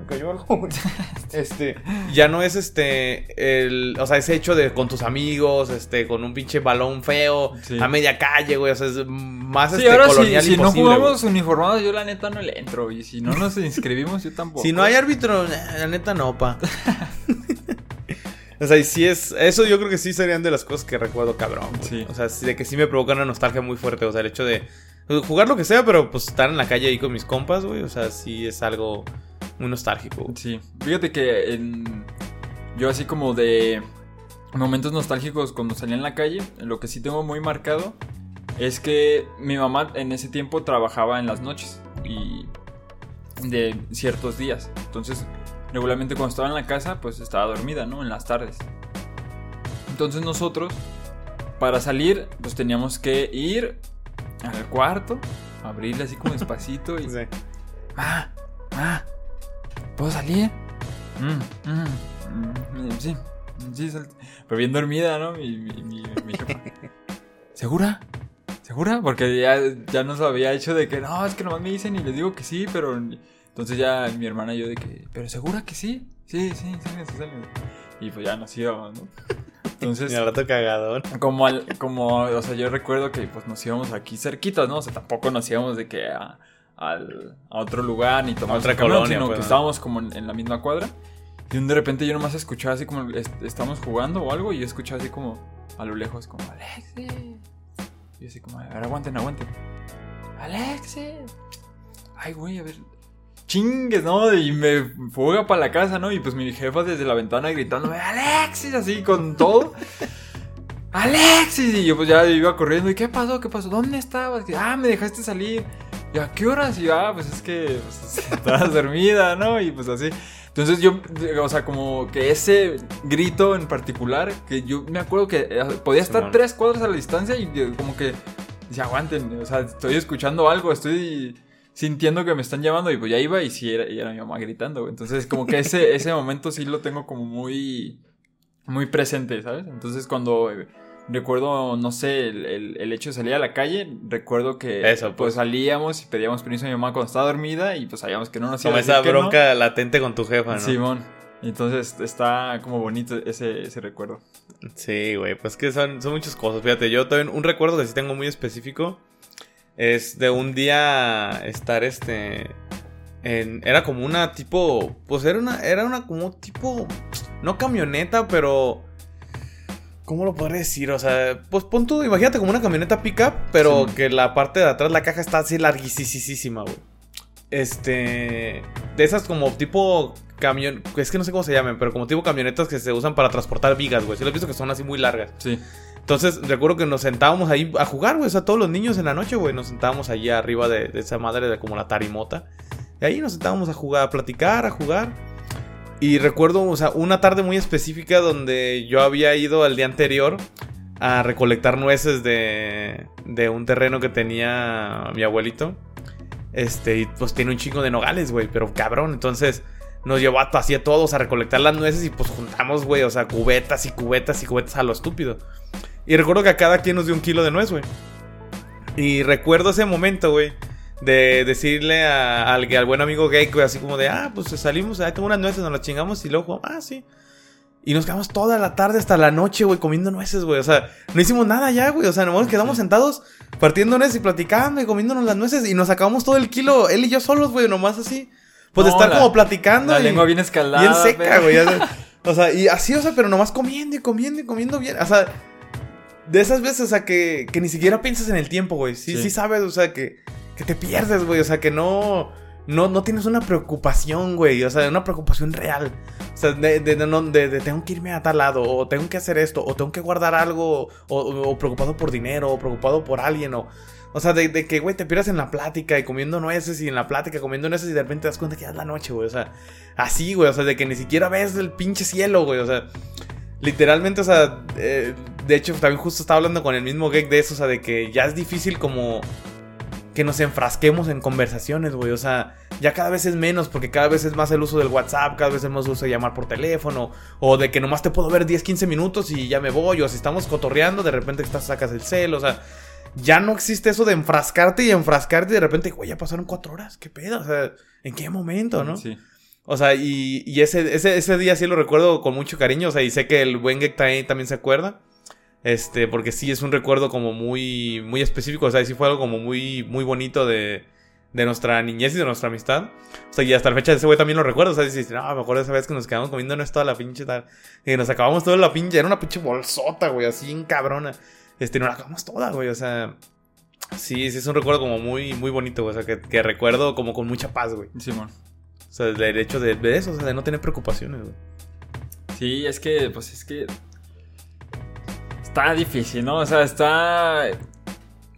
Me cayó algo. [laughs] Este, ya no es este, el, o sea, ese hecho de con tus amigos, este, con un pinche balón feo, Sí. a media calle, güey, o sea, es más Sí, este, ahora si, colonial si no imposible, jugamos uniformados, yo la neta no le entro. Y si no nos inscribimos, yo tampoco. Si no hay árbitro, eh, la neta no, pa. [laughs] o sea, y sí es, eso yo creo que sí serían de las cosas que recuerdo cabrón, güey. Sí. O sea, de que sí me provoca una nostalgia muy fuerte, o sea, el hecho de jugar lo que sea, pero pues estar en la calle ahí con mis compas, güey, o sea, sí es algo muy nostálgico. Sí, fíjate que en- yo así como de momentos nostálgicos cuando salía en la calle, lo que sí tengo muy marcado es que mi mamá en ese tiempo trabajaba en las noches y de ciertos días. Entonces, regularmente cuando estaba en la casa, pues estaba dormida, ¿no? En las tardes. Entonces nosotros, para salir, pues teníamos que ir al cuarto, abrirle así como despacito y... [laughs] Sí. Ah, ah, ¿puedo salir? Mm, mm, mm, sí, sí, sal- pero bien dormida, ¿no? Mi, mi, mi, mi jefa. [laughs] ¿Segura? ¿Segura? Porque ya, ya nos había hecho de que no, es que nomás me dicen y les digo que sí, pero. Entonces ya mi hermana y yo de que, ¿pero segura que sí? Sí, sí, sí, sí, Y pues ya nos íbamos, ¿no? Entonces. Y al rato cagadón. Como, al- como, o sea, yo recuerdo que pues nos íbamos aquí cerquitas, ¿no? O sea, tampoco nos íbamos de que a, al- a otro lugar ni tomamos otra camión, colonia, sino pues, que ¿no? estábamos como en, en la misma cuadra. Y de repente yo nomás escuchaba así como est- estamos jugando o algo y yo escuchaba así como a lo lejos como Alexi. Y así como, a ver, aguanten, aguanten. Alexi. Ay, güey, a ver. Chingues, ¿no? Y me fuga para la casa, ¿no? Y pues mi jefa desde la ventana gritándome, Alexis, así con todo. [laughs] Alexis, y yo pues ya iba corriendo. ¿Y qué pasó? ¿Qué pasó? ¿Dónde estabas? Ah, me dejaste salir. ¿Y a qué horas? Y yo, ah, pues es que pues, [laughs] estabas dormida, ¿no? Y pues así. Entonces yo, o sea, como que ese grito en particular, que yo me acuerdo que eh, podía estar tres cuadras a la distancia y eh, como que se aguanten, o sea, estoy escuchando algo, estoy sintiendo que me están llamando y pues ya iba y sí era, y era mi mamá gritando, güey. Entonces como que ese, [laughs] ese momento sí lo tengo como muy, muy presente, ¿sabes? Entonces cuando eh, recuerdo, no sé, el, el- el hecho de salir a la calle, recuerdo que Eso, pues. pues. salíamos y pedíamos permiso a mi mamá cuando estaba dormida y pues sabíamos que no nos iba Como a decir esa que no. bronca latente con tu jefa, ¿no? Simón. Entonces está como bonito ese, ese recuerdo. Sí, güey, pues que son, son muchas cosas. Fíjate, yo también un recuerdo que sí tengo muy específico es de un día estar este en, era como una tipo pues era una era una como tipo no camioneta, pero ¿Cómo lo podría decir? O sea, pues pon tú, imagínate como una camioneta pickup, pero que la parte de atrás, la caja está así larguísima, güey. Este. De esas como tipo camión. Es que no sé cómo se llaman, pero como tipo camionetas que se usan para transportar vigas, güey. Sí, lo he visto que son así muy largas. Sí. Entonces, recuerdo que nos sentábamos ahí a jugar, güey. O sea, todos los niños en la noche, güey. Nos sentábamos allí arriba de, esa madre de como la tarimota. Y ahí nos sentábamos a jugar, a platicar, a jugar. Y recuerdo, o sea, una tarde muy específica donde yo había ido al día anterior a recolectar nueces de, de un terreno que tenía mi abuelito. Este, y pues tiene un chingo de nogales, güey, pero cabrón. Entonces nos llevó así a todos a recolectar las nueces y pues juntamos, güey, o sea, cubetas y cubetas y cubetas a lo estúpido. Y recuerdo que a cada quien nos dio un kilo de nuez, güey. Y recuerdo ese momento, güey de decirle al, al, buen amigo gay, así como de, ah, pues salimos, ahí tengo unas nueces, nos las chingamos y luego, ah, sí. Y nos quedamos toda la tarde hasta la noche, güey, comiendo nueces, güey. O sea, no hicimos nada ya, güey. O sea, nos quedamos sentados partiendo nueces y platicando y comiéndonos las nueces. Y nos acabamos todo el kilo, él y yo solos, güey, nomás así. Pues de estar como platicando. La lengua bien escalada. Bien seca, güey. [laughs] o sea, y así, o sea, pero nomás comiendo y comiendo y comiendo bien. O sea, de esas veces, o sea, que, que ni siquiera piensas en el tiempo, güey. Sí, sí, sí sabes, o sea, que que te pierdes, güey. O sea, que no, no, no tienes una preocupación, güey. O sea, una preocupación real. O sea, de, de, de, tengo que irme a tal lado, o tengo que hacer esto, o tengo que guardar algo, o, preocupado por dinero, o preocupado por alguien, o... O sea, de, que, güey, te pierdas en la plática y comiendo nueces y en la plática comiendo nueces y de repente te das cuenta que ya es la noche, güey. O sea, así, güey. O sea, de que ni siquiera ves el pinche cielo, güey. O sea, literalmente, o sea, eh, de hecho, también justo estaba hablando con el mismo gag de eso, o sea, de que ya es difícil como que nos enfrasquemos en conversaciones, güey. O sea, ya cada vez es menos porque cada vez es más el uso del WhatsApp, cada vez es más el uso de llamar por teléfono, o de que nomás te puedo ver 10, 15 minutos y ya me voy, o si estamos cotorreando, de repente estás, sacas el cel, o sea, ya no existe eso de enfrascarte y enfrascarte y de repente, güey, ya pasaron cuatro horas, qué pedo, o sea, ¿en qué momento, no? Sí. O sea, y, y ese, ese, ese, día sí lo recuerdo con mucho cariño, o sea, y sé que el buen Gek también se acuerda. Este, porque sí es un recuerdo como muy, muy específico. O sea, sí fue algo como muy, muy bonito de, de nuestra niñez y de nuestra amistad. O sea, y hasta la fecha ese güey también lo recuerdo. O sea, dices, no, me acuerdo esa vez que nos quedamos comiendo no toda la pinche tal. Y nos acabamos toda la pinche, era una pinche bolsota, güey, así en cabrona. Este, nos la acabamos toda, güey, o sea. Sí, sí es un recuerdo como muy, muy bonito, güey. O sea, que, recuerdo como con mucha paz, güey. Sí, man. O sea, el hecho de, de eso, o sea, de no tener preocupaciones, güey. Sí, es que, pues es que está difícil, ¿no? O sea, está.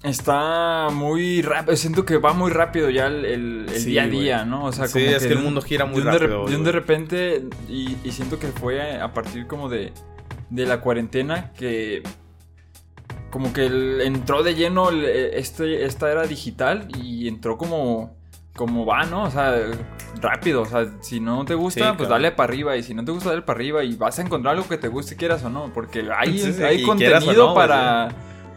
Está muy rápido. Siento que va muy rápido ya el, día a día, ¿no? O sea, como es que, el mundo gira muy rápido. De, de repente, y, siento que fue a partir como de, de la cuarentena que como que entró de lleno este, esta era digital y entró como como va, ¿no? O sea, rápido. O sea, si no te gusta, pues dale para arriba. Y si no te gusta, dale para arriba. Y vas a encontrar algo que te guste, quieras o no. Porque hay, hay contenido para,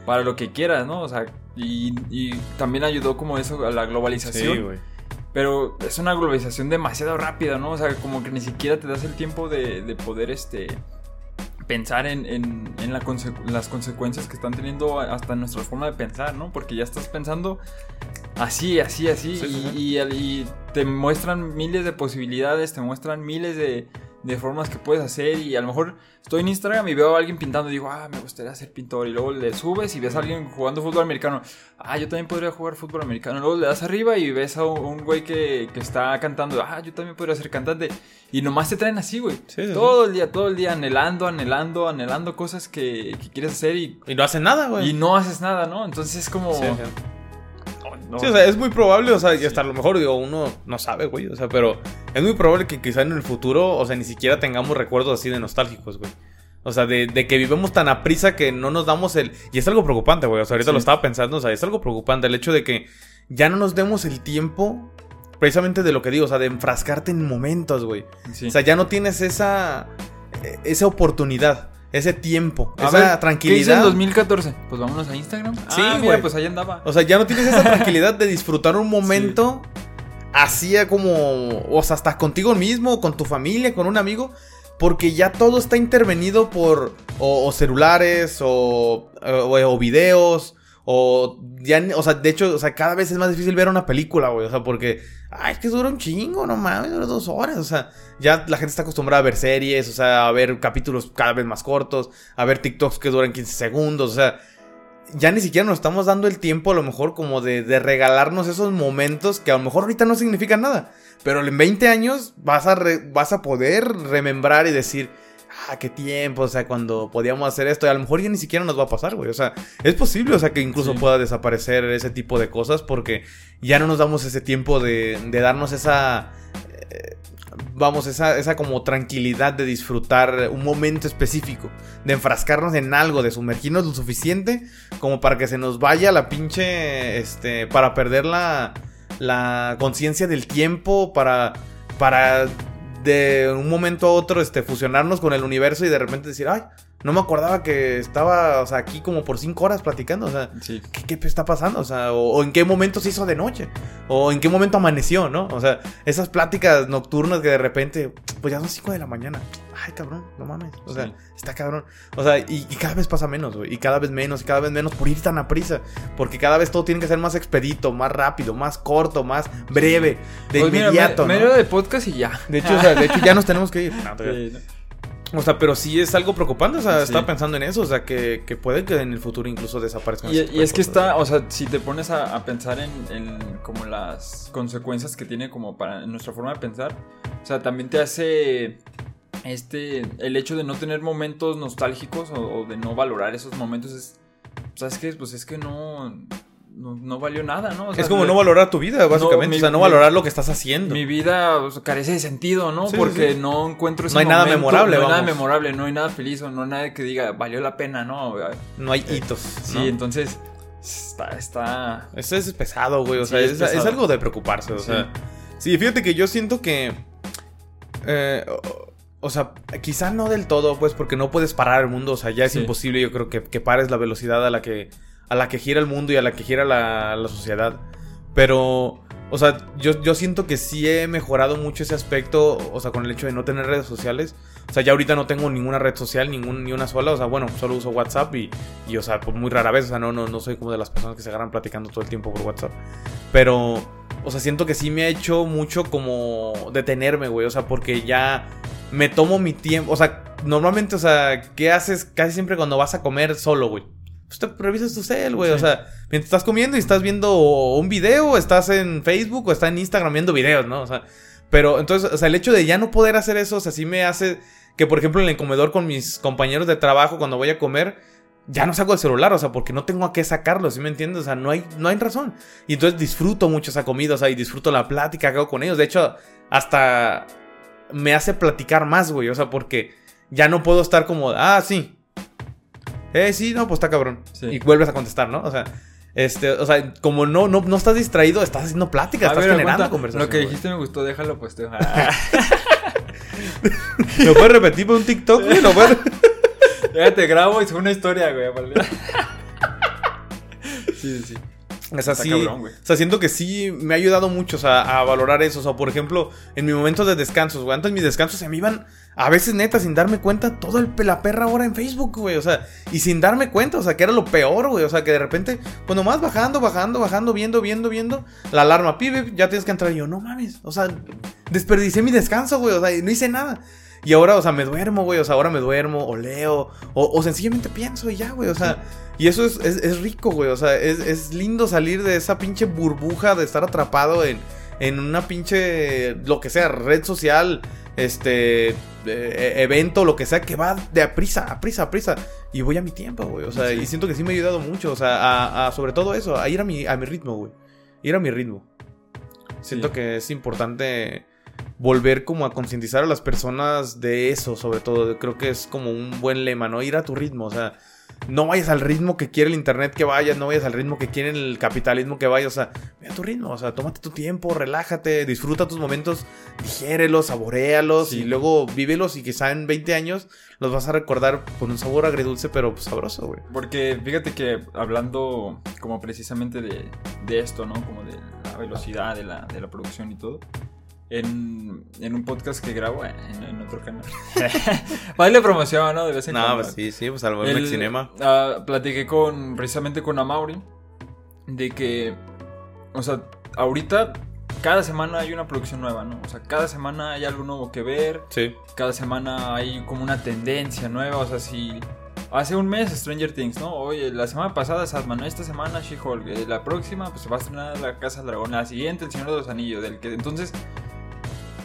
para lo que quieras, ¿no? O sea, y, también ayudó como eso a la globalización. Sí, güey. Pero es una globalización demasiado rápida, ¿no? O sea, como que ni siquiera te das el tiempo de, de poder, este pensar en, en, en las consecuencias que están teniendo hasta nuestra forma de pensar, ¿no? Porque ya estás pensando así, así, así, y, y, te muestran miles de posibilidades, te muestran miles de, de formas que puedes hacer y a lo mejor estoy en Instagram y veo a alguien pintando y digo, ah, me gustaría ser pintor y luego le subes y ves a alguien jugando fútbol americano, ah, yo también podría jugar fútbol americano, luego le das arriba y ves a un güey que, que está cantando, ah, yo también podría ser cantante y nomás te traen así, güey, todo el día, todo el día anhelando, anhelando, anhelando cosas que, que quieres hacer y... Y no haces nada, güey. Y no haces nada, ¿no? Entonces es como... Sí, o sea, es muy probable, o sea, y hasta a lo mejor, digo, uno no sabe, güey, o sea, pero es muy probable que quizá en el futuro, o sea, ni siquiera tengamos recuerdos así de nostálgicos, güey. O sea, de, que vivimos tan a prisa que no nos damos el... Y es algo preocupante, güey. O sea, ahorita lo estaba pensando, o sea, es algo preocupante el hecho de que ya no nos demos el tiempo precisamente de lo que digo, o sea, de enfrascarte en momentos, güey. O sea, ya no tienes esa, e, esa oportunidad ese tiempo, esa tranquilidad. ¿Qué hice en 2014? Pues vámonos a Instagram. Sí, ah, mira, pues ahí andaba. O sea, ya no tienes esa [laughs] tranquilidad de disfrutar un momento hacía como, o sea, hasta contigo mismo, con tu familia, con un amigo, porque ya todo está intervenido por o, celulares o, o, videos. O ya, o sea, de hecho, o sea, cada vez es más difícil ver una película, güey. O sea, porque, ay, es que dura un chingo, no mames, dura dos horas. O sea, ya la gente está acostumbrada a ver series, o sea, a ver capítulos cada vez más cortos, a ver TikToks que duran 15 segundos, o sea, ya ni siquiera nos estamos dando el tiempo a lo mejor como de, de, regalarnos esos momentos que a lo mejor ahorita no significan nada. Pero en 20 años vas a, vas a poder remembrar y decir, ah, qué tiempo, o sea, cuando podíamos hacer esto, y a lo mejor ya ni siquiera nos va a pasar, güey. O sea, es posible, o sea, que incluso pueda desaparecer ese tipo de cosas porque ya no nos damos ese tiempo de, de darnos esa... Eh, vamos, esa, esa como tranquilidad de disfrutar un momento específico, de enfrascarnos en algo, de sumergirnos lo suficiente como para que se nos vaya la pinche, este, para perder la, la conciencia del tiempo, para, para de un momento a otro, este, fusionarnos con el universo y de repente decir, ay, no me acordaba que estaba, o sea, aquí como por cinco horas platicando. O sea, ¿qué, está pasando? O sea, o, en qué momento se hizo de noche. O en qué momento amaneció, ¿no? O sea, esas pláticas nocturnas que de repente, pues ya son cinco de la mañana. Ay, cabrón, no mames. O sea, está cabrón. O sea, y, cada vez pasa menos, güey. Y cada vez menos, y cada vez menos por ir tan a prisa. Porque cada vez todo tiene que ser más expedito, más rápido, más corto, más breve, de pues inmediato. medio de podcast y ya. De hecho, o sea, de hecho ya nos tenemos que ir. [laughs] O sea, pero sí es algo preocupante, o sea, estaba pensando en eso, o sea, que, que, puede que en el futuro incluso desaparezcan. Y, y es que está, o sea, si te pones a, pensar en, en, como las consecuencias que tiene como para nuestra forma de pensar, o sea, también te hace este, el hecho de no tener momentos nostálgicos o, o de no valorar esos momentos es, ¿sabes qué? Pues es que no, no, valió nada, ¿no? es como no valorar tu vida, básicamente. o sea, no valorar lo que estás haciendo. Mi vida carece de sentido, ¿no? Porque no encuentro ese No hay nada memorable, No hay nada memorable, no hay nada feliz, o no hay nada que diga, valió la pena, ¿no? No hay hitos. Sí, entonces. Está, está. Eso es pesado, güey. O sea, es, algo de preocuparse. O sea. Sí, fíjate que yo siento que. Eh, o sea, quizá no del todo, pues, porque no puedes parar el mundo. O sea, ya es imposible, yo creo, que, que pares la velocidad a la que a la que gira el mundo y a la que gira la, sociedad. Pero, o sea, yo, yo siento que sí he mejorado mucho ese aspecto, o sea, con el hecho de no tener redes sociales. O sea, ya ahorita no tengo ninguna red social, ningún, ni una sola. O sea, bueno, solo uso WhatsApp y, y, o sea, pues muy rara vez. O sea, no, no, no soy como de las personas que se agarran platicando todo el tiempo por WhatsApp. Pero, o sea, siento que sí me ha hecho mucho como detenerme, güey. O sea, porque ya me tomo mi tiempo. O sea, normalmente, o sea, ¿qué haces casi siempre cuando vas a comer solo, güey? pues te revisas tu cel, güey. O sea, mientras estás comiendo y estás viendo un video, estás en Facebook o estás en Instagram viendo videos, ¿no? O sea, pero entonces, o sea, el hecho de ya no poder hacer eso, o sea, sí me hace que, por ejemplo, en el comedor con mis compañeros de trabajo, cuando voy a comer, ya no saco el celular, o sea, porque no tengo a qué sacarlo, ¿sí me entiendes? O sea, no hay, no hay razón. Y entonces disfruto mucho esa comida, o sea, y disfruto la plática que hago con ellos. De hecho, hasta me hace platicar más, güey, o sea, porque ya no puedo estar como, ah, sí, eh, sí, no, pues está cabrón. Y vuelves a contestar, ¿no? O sea, este, o sea, como no, no, no estás distraido, estás haciendo plática, estás generando conversación. Lo que dijiste me gustó, déjalo, pues te. [laughs] ¿Lo puedes repetir por un TikTok, güey? ¿Lo puedes... ya te grabo y es una historia, güey. sí, sí. O sea, sí, o sea, siento que sí me ha ayudado mucho o sea, a valorar eso. O sea, por ejemplo, en mi momento de descansos, güey. Antes mis descansos se me iban, a veces neta, sin darme cuenta, todo el la perra ahora en Facebook, güey. O sea, y sin darme cuenta, o sea, que era lo peor, güey. O sea, que de repente, pues nomás bajando, bajando, bajando, viendo, viendo, viendo, la alarma, pibe, ya tienes que entrar. Y yo, no mames, o sea, desperdicié mi descanso, güey. O sea, no hice nada. Y ahora, o sea, me duermo, güey. O sea, ahora me duermo, o leo, o, o sencillamente pienso y ya, güey. O sea. Y eso es, es, rico, güey. O sea, es, es, lindo salir de esa pinche burbuja de estar atrapado en, en una pinche, lo que sea, red social, este, e, evento, lo que sea, que va de a prisa, a prisa, a prisa. Y voy a mi tiempo, güey. O sea, y siento que sí me ha ayudado mucho. O sea, a, sobre todo eso, a ir a mi, a mi ritmo, güey. Ir a mi ritmo. Siento que es importante volver como a concientizar a las personas de eso, sobre todo. Creo que es como un buen lema, ¿no? Ir a tu ritmo, o sea no vayas al ritmo que quiere el internet que vayas, no vayas al ritmo que quiere el capitalismo que vayas, o sea, ve a tu ritmo, o sea, tómate tu tiempo, relájate, disfruta tus momentos, digérelos, saborealos y luego vívelos y quizá en 20 años los vas a recordar con un sabor agridulce pero sabroso, güey. Porque fíjate que hablando como precisamente de, de esto, ¿no? Como de la velocidad de la, de la producción y todo. En, en un podcast que grabo en, en otro canal. [laughs] Vale promoción, ¿no? De vez en No, cuando. pues sí, sí, pues al El- Mex Cinema. ah, platiqué con, precisamente con Amauri de que, o sea, ahorita cada semana hay una producción nueva, ¿no? O sea, cada semana hay algo nuevo que ver, Sí. cada semana hay como una tendencia nueva, o sea, si hace un mes Stranger Things, ¿no? Oye, la semana pasada Sandman, ¿no? esta semana She-Hulk, eh, la próxima pues se va a estrenar La Casa del Dragón, la siguiente El Señor de los Anillos, del que entonces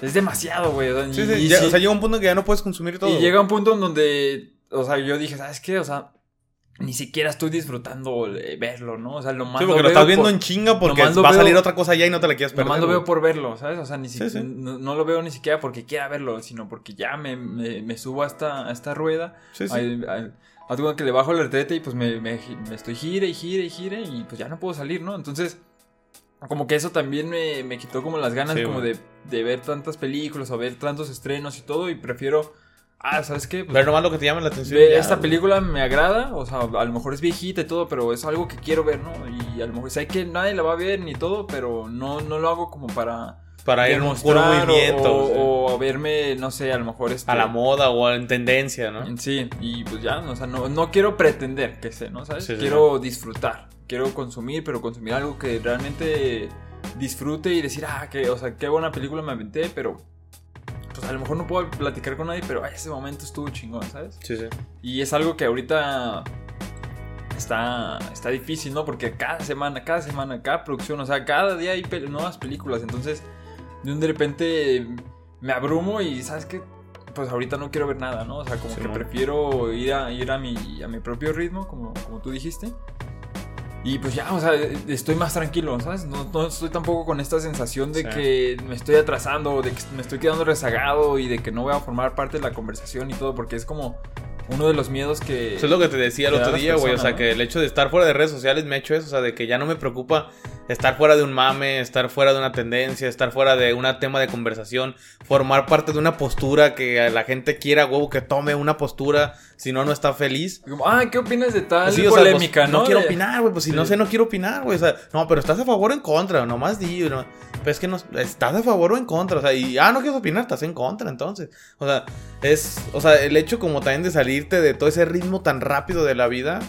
es demasiado, güey. o sea, Sí, sí, y ya- sí- O sea, llega un punto en que ya no puedes consumir todo. y llega un punto en donde, o sea, yo dije, ¿sabes qué? O sea, ni siquiera estoy disfrutando de verlo, ¿no? O sea, lo más Sí, porque lo estás viendo en chinga porque lo va a salir otra cosa ya y no te la quieres perder. Nomás lo veo por verlo, ¿sabes? O sea, ni Sí, sí. No, no lo veo ni siquiera porque quiera verlo, sino porque ya me, me, me subo a esta, a esta rueda. Sí, sí. Al- al- cuenta que le bajo el retrete y pues me, me, me estoy gire y gire y gire y pues ya no puedo salir, ¿no? Entonces, como que eso también me, me quitó como las ganas Sí, como de, de ver tantas películas o ver tantos estrenos y todo y prefiero, ah, ¿sabes qué? Pues, Ver nomás lo que te llama la atención. Ya, esta película me agrada, o sea, a lo mejor es viejita y todo, pero es algo que quiero ver, ¿no? Y a lo mejor sé que nadie la va a ver ni todo, pero no, no lo hago como para Para ir en un puro demostrar movimiento. o, o sea, o- o verme, no sé, a lo mejor este, a la moda o en tendencia, ¿no? Sí, y pues ya, o sea, no, no quiero pretender que sé, ¿no? ¿Sabes? Sí, sí, quiero disfrutar, quiero consumir, pero consumir algo que realmente disfrute y decir, ah, que, o sea, qué buena película me aventé, pero pues a lo mejor no puedo platicar con nadie, pero ay, ese momento estuvo chingón, ¿sabes? Sí, sí. Y es algo que ahorita está, está difícil, ¿no? Porque cada semana, cada semana, cada producción, o sea, cada día hay nuevas películas. Entonces, de un de repente me abrumo y, ¿sabes qué? Pues ahorita no quiero ver nada, ¿no? O sea, como Sí, que ¿no? prefiero ir a, ir a, mi, a mi propio ritmo, como, como tú dijiste. Y pues ya, o sea, estoy más tranquilo, ¿sabes? No, no estoy tampoco con esta sensación de Sí. que me estoy atrasando, de que me estoy quedando rezagado y de que no voy a formar parte de la conversación y todo, porque es como uno de los miedos que... Eso es lo que te decía el otro día, güey. O sea, ¿no? que el hecho de estar fuera de redes sociales me ha hecho eso. O sea, de que ya no me preocupa estar fuera de un mame, estar fuera de una tendencia, estar fuera de un tema de conversación, formar parte de una postura que la gente quiera, huevo, que tome una postura, si no, no está feliz. Ah, ¿qué opinas de tal Sí, o sea, polémica, pues, no? no quiero opinar, güey. Pues si Sí. no sé, no quiero opinar, güey. O sea, no, pero estás a favor o en contra, nomás di, ¿no? Pero es que no, estás a favor o en contra, o sea, y ah, no quieres opinar, estás en contra, entonces. O sea, es, o sea, el hecho como también de salirte de todo ese ritmo tan rápido de la vida,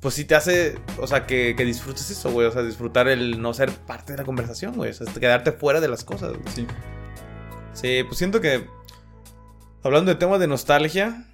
pues sí te hace, o sea, que, que disfrutes eso, güey. O sea, disfrutar el no ser parte de la conversación, güey. O sea, quedarte fuera de las cosas, güey. Sí. Sí, pues siento que hablando de temas de nostalgia,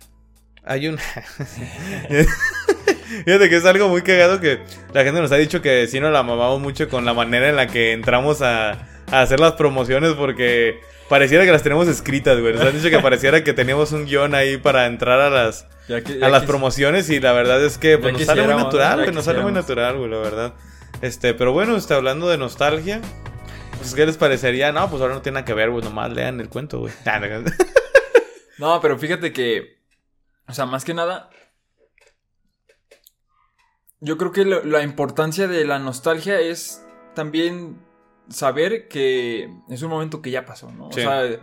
hay un [laughs] Fíjate que es algo muy cagado que la gente nos ha dicho que sí nos la mamamos mucho con la manera en la que entramos a, a hacer las promociones porque pareciera que las tenemos escritas, güey. Nos han dicho que pareciera que teníamos un guion ahí para entrar a las, Ya que- a las promociones y la verdad es que pues, nos sale muy natural, güey. Nos sale muy natural, güey, la verdad. Este, pero bueno, está hablando de nostalgia. Pues, ¿qué les parecería? No, pues ahora no tiene nada que ver, güey. Nomás lean el cuento, güey. [laughs] No. Pero fíjate que, o sea, más que nada, yo creo que lo- la importancia de la nostalgia es también saber que es un momento que ya pasó, ¿no? Sí. O sea,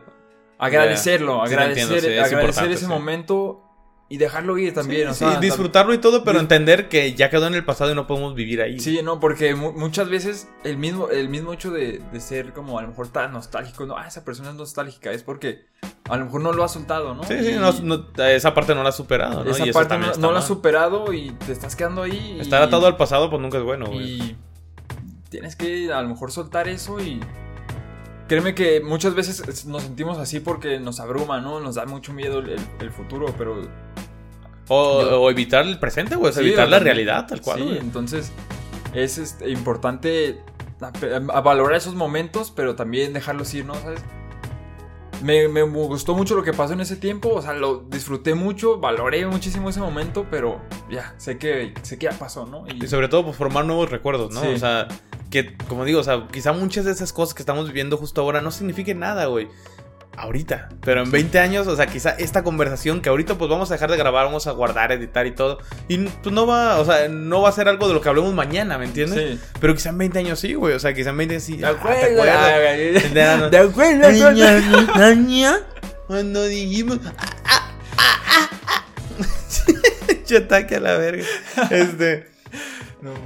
agradecerlo, agradecer, entiendo, sí, es agradecer ese momento y dejarlo ir también, o Sí, sea, sí, disfrutarlo y todo, pero entender que ya quedó en el pasado y no podemos vivir ahí. Sí, no, porque mu- muchas veces el mismo, el mismo hecho de, de ser como a lo mejor tan nostálgico, no, ah, esa persona es nostálgica, es porque a lo mejor no lo ha soltado, ¿no? Sí, sí, Y no- no- esa parte no la has superado, ¿no? esa Y parte no, no la has superado y te estás quedando ahí. y- Estar atado al pasado, pues nunca es bueno, güey. Y tienes que a lo mejor soltar eso y... Créeme que muchas veces nos sentimos así porque nos abruma, ¿no? Nos da mucho miedo el, el- futuro, pero... O, Yo- o evitar el presente, güey. o sea, Sí, evitar la realidad, tal cual, Sí, güey. entonces es este, importante a- a valorar esos momentos, pero también dejarlos ir, ¿no? ¿Sabes? Me, me gustó mucho lo que pasó en ese tiempo, o sea, lo disfruté mucho, valoré muchísimo ese momento, pero ya, sé que, sé que ya pasó, ¿no? Y, Y sobre todo, pues formar nuevos recuerdos, ¿no? Sí. O sea, que, como digo, o sea, quizá muchas de esas cosas que estamos viviendo justo ahora no signifiquen nada, güey. Ahorita. Pero en 20 años, o sea, quizá esta conversación que ahorita pues vamos a dejar de grabar, vamos a guardar, editar y todo. Y pues no va, o sea, no va a ser algo de lo que hablemos mañana, ¿me entiendes? Sí. Pero quizá en 20 años sí, güey. O sea, quizá en 20 años sí. ¿De ah, acuerdo? ¿te acuerdas? [laughs] ¿De acuerdo? Niña, niña, Cuando dijimos. ah, ah, ah, ah. [laughs] Ataque a la verga. Este.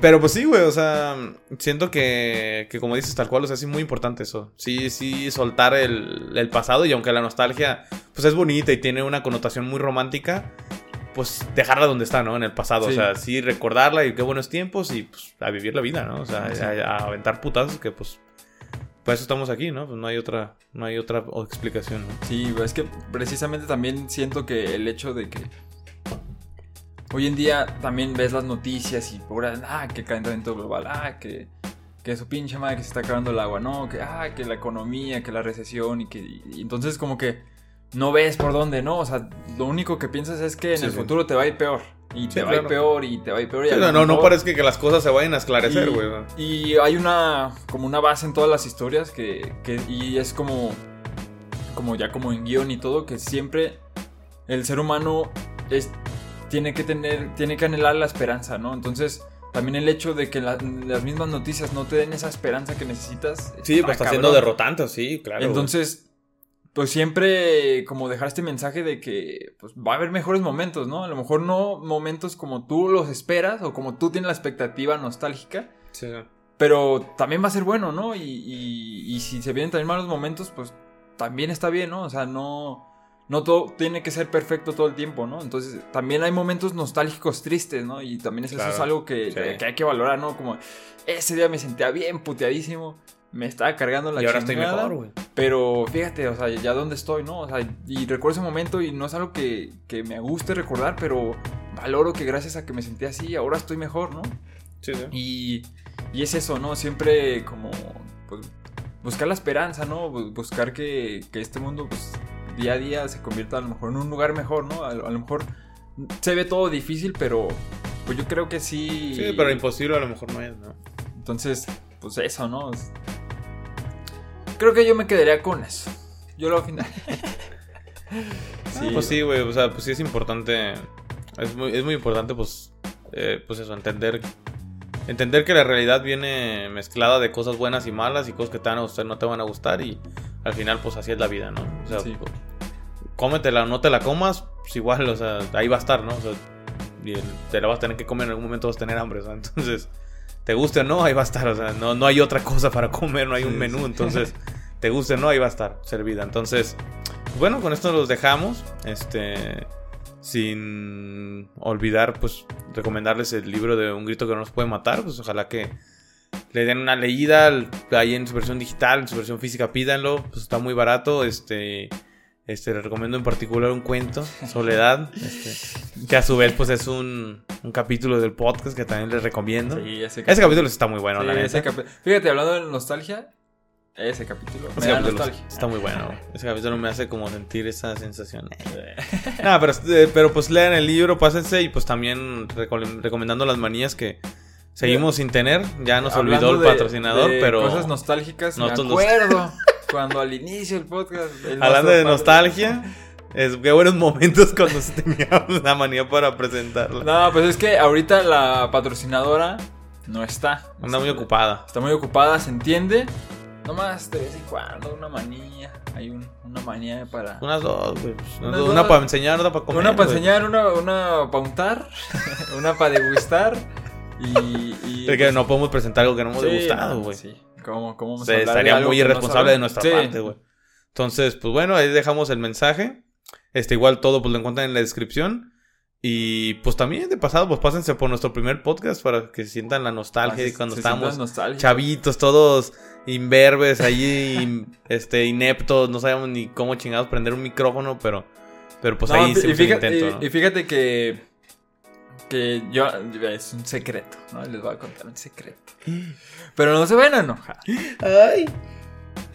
Pero pues sí, güey, o sea, siento que, que como dices tal cual, o sea, sí muy importante eso. Sí, sí, soltar el, el pasado y aunque la nostalgia, pues es bonita y tiene una connotación muy romántica, pues dejarla donde está, ¿no? En el pasado. O sea, sí recordarla y qué buenos tiempos y pues a vivir la vida, ¿no? O sea, Sí. a, a aventar putazos que pues... Por eso estamos aquí, ¿no? Pues no hay otra, no hay otra explicación, ¿no? Sí, es que precisamente también siento que el hecho de que hoy en día también ves las noticias y pura, ah, que calentamiento global, ah, que, que su pinche madre que se está acabando el agua, no, que, ah, que la economía, que la recesión y que, y entonces como que no ves por dónde, ¿no? O sea, lo único que piensas es que en Sí, el sí. futuro te va a ir peor. Y te Sí, va a ir peor y te va a ir peor. y no, no, no parece que las cosas se vayan a esclarecer, y, güey. y hay una como una base en todas las historias que, que- y es como como ya como en guion y todo que siempre el ser humano es tiene que tener tiene que anhelar la esperanza, ¿no? Entonces también el hecho de que la- las mismas noticias no te den esa esperanza que necesitas. Sí, pues está siendo derrotante, sí, claro. Entonces, pues siempre como dejar este mensaje de que pues, va a haber mejores momentos, ¿no? A lo mejor no momentos como tú los esperas o como tú tienes la expectativa nostálgica, Sí. pero también va a ser bueno, ¿no? Y, y- y si se vienen también malos momentos, pues también está bien, ¿no? O sea, no, no todo tiene que ser perfecto todo el tiempo, ¿no? Entonces, también hay momentos nostálgicos tristes, ¿no? Y también eso, es algo que, sí. que hay que valorar, ¿no? Como ese día me sentía bien puteadísimo, me estaba cargando la y ahora estoy mejor, güey. Pero fíjate, o sea, ya dónde estoy, ¿no? O sea, y recuerdo ese momento y no es algo que, que me guste recordar, pero valoro que gracias a que me sentí así, ahora estoy mejor, ¿no? Sí, sí. Y, y es eso, ¿no? Siempre como pues, buscar la esperanza, ¿no? Bu- Buscar que, que este mundo pues, día a día se convierta a lo mejor en un lugar mejor, ¿no? A, lo a lo mejor se ve todo difícil, pero pues yo creo que sí. Sí, pero imposible a lo mejor no es, ¿no? Entonces, pues eso, ¿no? Creo que yo me quedaría con eso. Yo lo al final. [laughs] Sí, pues sí, güey. O sea, pues sí es importante. Es muy, es muy importante, pues. eh, pues eso, entender. Entender que la realidad viene mezclada de cosas buenas y malas y cosas que te van a gustar, no te van a gustar. Y al final, pues así es la vida, ¿no? O sea, Sí. pues, cómetela o no te la comas, pues igual, o sea, ahí va a estar, ¿no? O sea, te la vas a tener que comer en algún momento, vas a tener hambre, o sea, [laughs] entonces. Te guste o no, ahí va a estar. O sea, no, no hay otra cosa para comer, no hay un menú. Entonces, [laughs] te guste o no, ahí va a estar servida. Entonces, pues bueno, con esto los dejamos. Este. Sin olvidar, pues, recomendarles el libro de Un grito que no nos puede matar. Pues ojalá que le den una leída. Ahí en su versión digital, en su versión física, pídanlo. Pues está muy barato. Este. Este, les recomiendo en particular un cuento, [laughs] Soledad, este, que a su vez pues es un, un capítulo del podcast que también les recomiendo. Sí, ese Ese capítulo está muy bueno, sí, la neta. Fíjate, hablando de nostalgia, ese capítulo. Me Ese da capítulo nostalgia. está muy bueno. [laughs] Ese capítulo me hace como sentir esa sensación. [laughs] Nada, pero, eh, pero pues lean el libro, pásense y pues también reco- recomendando las manías que seguimos sin tener. Ya nos Hablando olvidó el de- patrocinador, de pero Cosas nostálgicas, me los- acuerdo cuando al inicio del podcast. el hablando de nostalgia, es qué buenos momentos [laughs] cuando se tenía la manía para presentarla. No, pues es que ahorita la patrocinadora no está. Anda muy ocupada. Está muy ocupada, se entiende. Nomás de vez en cuando, una manía. Hay un- una manía para. Unas dos, güey, pues, Una, dos. para enseñar, otra para comer. una para enseñar, una, una para untar, [laughs] una para degustar. Y. y Es que no podemos presentar algo que no hemos Sí, degustado, güey. Sí. ¿Cómo, cómo vamos Se- estaría muy no irresponsable de nuestra Sí. parte, güey. Entonces, pues bueno, ahí dejamos el mensaje. Este, igual todo pues lo encuentran en la descripción. Y pues también de pasado, pues pásense por nuestro primer podcast para que sientan la nostalgia de Se- cuando se estábamos chavitos, todos imberbes, allí, in- [laughs] este, ineptos, no sabíamos ni cómo chingados prender un micrófono, pero, pero pues No, ahí y el fíjate, intento, ¿no? y- y fíjate que. Que yo. Es un secreto, ¿no? Les voy a contar un secreto. Pero no se van a enojar. Ay.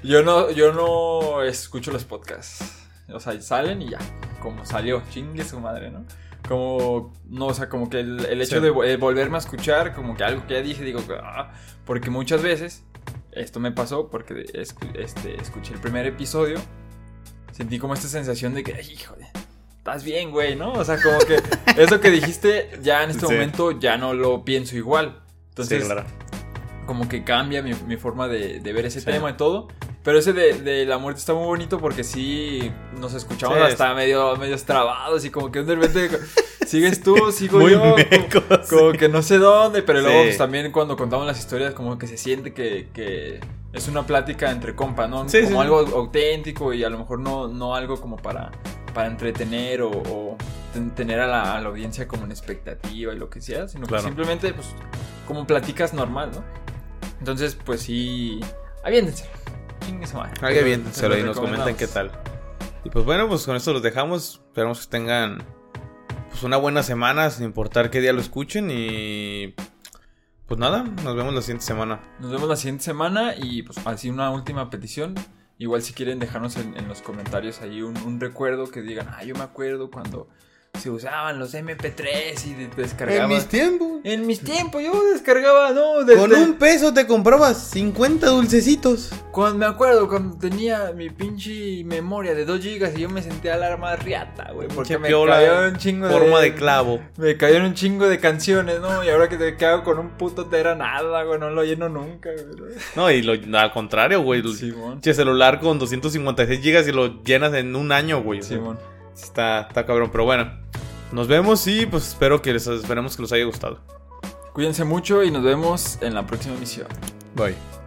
Yo no, yo no escucho los podcasts. O sea, salen y ya. Como salió, chingue su madre, ¿no? Como, no, o sea, como que el, el hecho Sí. de eh, volverme a escuchar, como que algo que ya dije, digo, ah, porque muchas veces, esto me pasó porque escu- este, escuché el primer episodio, sentí como esta sensación de que, "Ay, híjole, estás bien, güey, ¿no? O sea, como que eso que dijiste, ya en este Sí. momento ya no lo pienso igual. Entonces, sí, claro. como que cambia mi, mi forma de, de ver ese Sí. tema y todo. Pero ese de, de la muerte está muy bonito porque sí nos escuchamos hasta medio, medio trabados y como que de repente sigues tú, sigo Muy yo. como- que no sé dónde, pero luego pues, también cuando contamos las historias como que se siente que, que es una plática entre compas, ¿no? Sí, como sí. algo auténtico y a lo mejor no, no algo como para, para entretener o, o ten- tener a la, a la audiencia como en expectativa y lo que sea, sino Claro. que simplemente pues como platicas normal, ¿no? Entonces pues sí, aviéntense. Chingue su madre. Haga bien, Se se lo y nos comentan qué tal. Y pues bueno, pues con esto los dejamos. Esperamos que tengan pues una buena semana, sin importar qué día lo escuchen. Y pues nada, nos vemos la siguiente semana. Nos vemos la siguiente semana y pues así una última petición. Igual si quieren dejarnos en, en los comentarios ahí un, un recuerdo que digan, ah, yo me acuerdo cuando se usaban los MP3 y de- descargaban. tiempos. En mis tiempos yo descargaba, ¿no? Desde- Con un peso te comprabas 50 dulcecitos. Cuando me acuerdo cuando tenía mi pinche memoria de 2 gigas y yo me sentía alarma riata, güey. Porque me piola, caían un chingo Forma de clavo. Me cayeron un chingo de canciones, ¿no? Y ahora que te quedo con un puto tera nada, güey. No lo lleno nunca, güey. No, y lo, al contrario, güey. Simón. Che, celular con 256 gigas y lo llenas en un año, güey. Simón. Está, está cabrón, pero bueno. Nos vemos y pues espero que les esperemos que les haya gustado. Cuídense mucho y nos vemos en la próxima emisión. Bye.